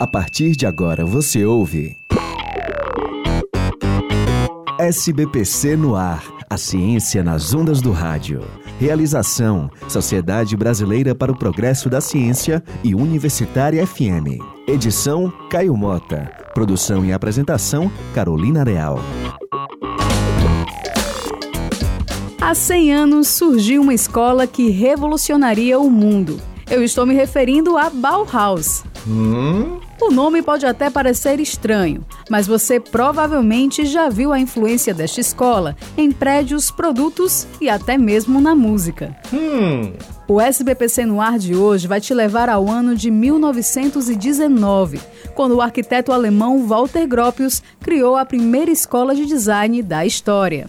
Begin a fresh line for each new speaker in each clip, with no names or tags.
A partir de agora você ouve. SBPC no ar. A ciência nas ondas do rádio. Realização: Sociedade Brasileira para o Progresso da Ciência e Universitária FM. Edição: Caio Mota. Produção e apresentação: Carolina Real.
Há 100 anos surgiu uma escola que revolucionaria o mundo. Eu estou me referindo a Bauhaus. Hum? O nome pode até parecer estranho, mas você provavelmente já viu a influência desta escola em prédios, produtos e até mesmo na música. Hum. O SBPC no ar de hoje vai te levar ao ano de 1919, quando o arquiteto alemão Walter Gropius criou a primeira escola de design da história.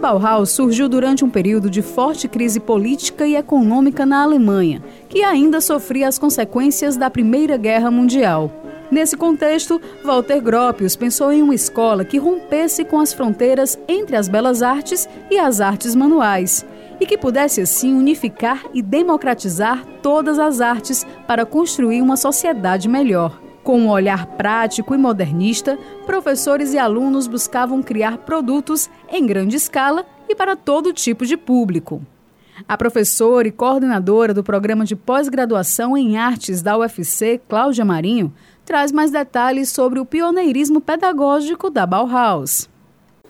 Bauhaus surgiu durante um período de forte crise política e econômica na Alemanha, que ainda sofria as consequências da Primeira Guerra Mundial. Nesse contexto, Walter Gropius pensou em uma escola que rompesse com as fronteiras entre as belas artes e as artes manuais, e que pudesse assim unificar e democratizar todas as artes para construir uma sociedade melhor. Com um olhar prático e modernista, professores e alunos buscavam criar produtos em grande escala e para todo tipo de público. A professora e coordenadora do programa de pós-graduação em artes da UFC, Cláudia Marinho, traz mais detalhes sobre o pioneirismo pedagógico da Bauhaus.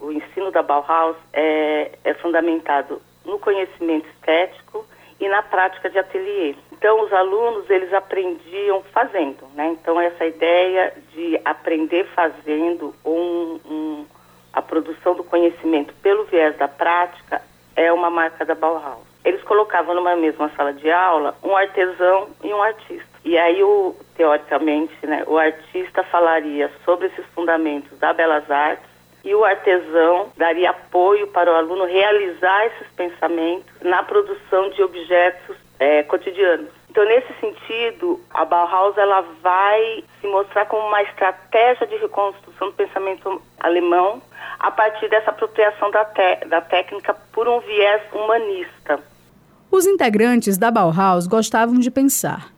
O ensino da Bauhaus é, é fundamentado no conhecimento estético e na prática de ateliê. Então, os alunos, eles aprendiam fazendo, né? Então, essa ideia de aprender fazendo um, um, a produção do conhecimento pelo viés da prática é uma marca da Bauhaus. Eles colocavam numa mesma sala de aula um artesão e um artista. E aí, o, teoricamente, né, o artista falaria sobre esses fundamentos da belas artes e o artesão daria apoio para o aluno realizar esses pensamentos na produção de objetos é, cotidianos. Então, nesse sentido, a Bauhaus ela vai se mostrar como uma estratégia de reconstrução do pensamento alemão a partir dessa apropriação da, da técnica por um viés humanista.
Os integrantes da Bauhaus gostavam de pensar.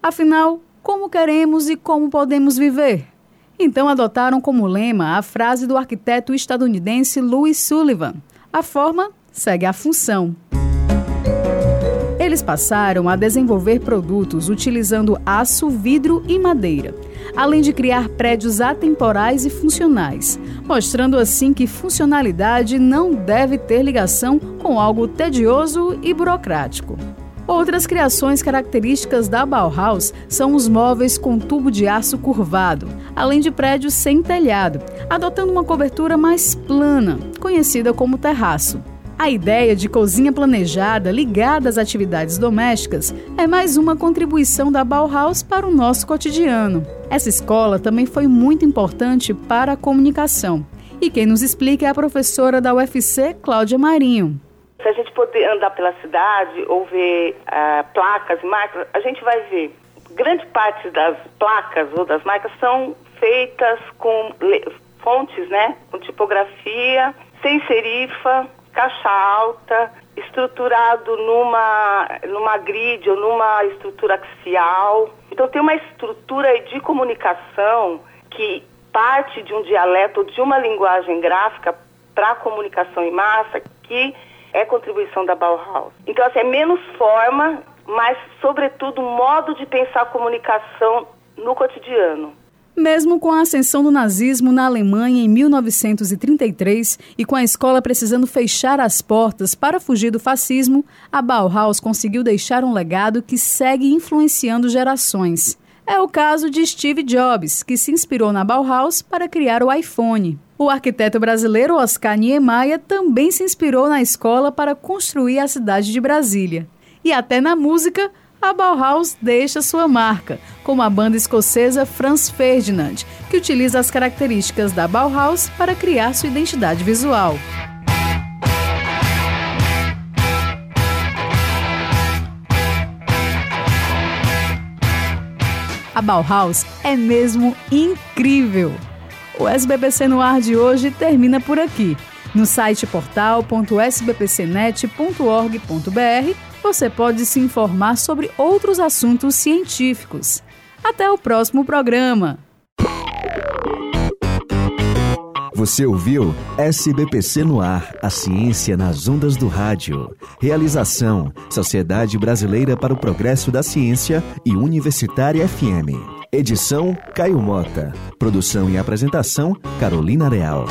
Afinal, como queremos e como podemos viver? Então adotaram como lema a frase do arquiteto estadunidense Louis Sullivan: A forma segue a função. Eles passaram a desenvolver produtos utilizando aço, vidro e madeira, além de criar prédios atemporais e funcionais, mostrando assim que funcionalidade não deve ter ligação com algo tedioso e burocrático. Outras criações características da Bauhaus são os móveis com tubo de aço curvado, além de prédios sem telhado, adotando uma cobertura mais plana, conhecida como terraço. A ideia de cozinha planejada ligada às atividades domésticas é mais uma contribuição da Bauhaus para o nosso cotidiano. Essa escola também foi muito importante para a comunicação. E quem nos explica é a professora da UFC, Cláudia Marinho.
Se a gente poder andar pela cidade ou ver uh, placas, marcas, a gente vai ver grande parte das placas ou das marcas são feitas com fontes, né, com tipografia, sem serifa, caixa alta, estruturado numa, numa grid ou numa estrutura axial. Então tem uma estrutura de comunicação que parte de um dialeto de uma linguagem gráfica para a comunicação em massa que é contribuição da Bauhaus. Então assim, é menos forma, mas sobretudo modo de pensar a comunicação no cotidiano.
Mesmo com a ascensão do nazismo na Alemanha em 1933 e com a escola precisando fechar as portas para fugir do fascismo, a Bauhaus conseguiu deixar um legado que segue influenciando gerações. É o caso de Steve Jobs, que se inspirou na Bauhaus para criar o iPhone. O arquiteto brasileiro Oscar Niemeyer também se inspirou na escola para construir a cidade de Brasília. E até na música, a Bauhaus deixa sua marca, como a banda escocesa Franz Ferdinand, que utiliza as características da Bauhaus para criar sua identidade visual. A Bauhaus é mesmo incrível! O SBBC no ar de hoje termina por aqui. No site portal.sbpcnet.org.br você pode se informar sobre outros assuntos científicos. Até o próximo programa!
Você ouviu SBPC no ar, a ciência nas ondas do rádio. Realização: Sociedade Brasileira para o Progresso da Ciência e Universitária FM. Edição: Caio Mota. Produção e apresentação: Carolina Real.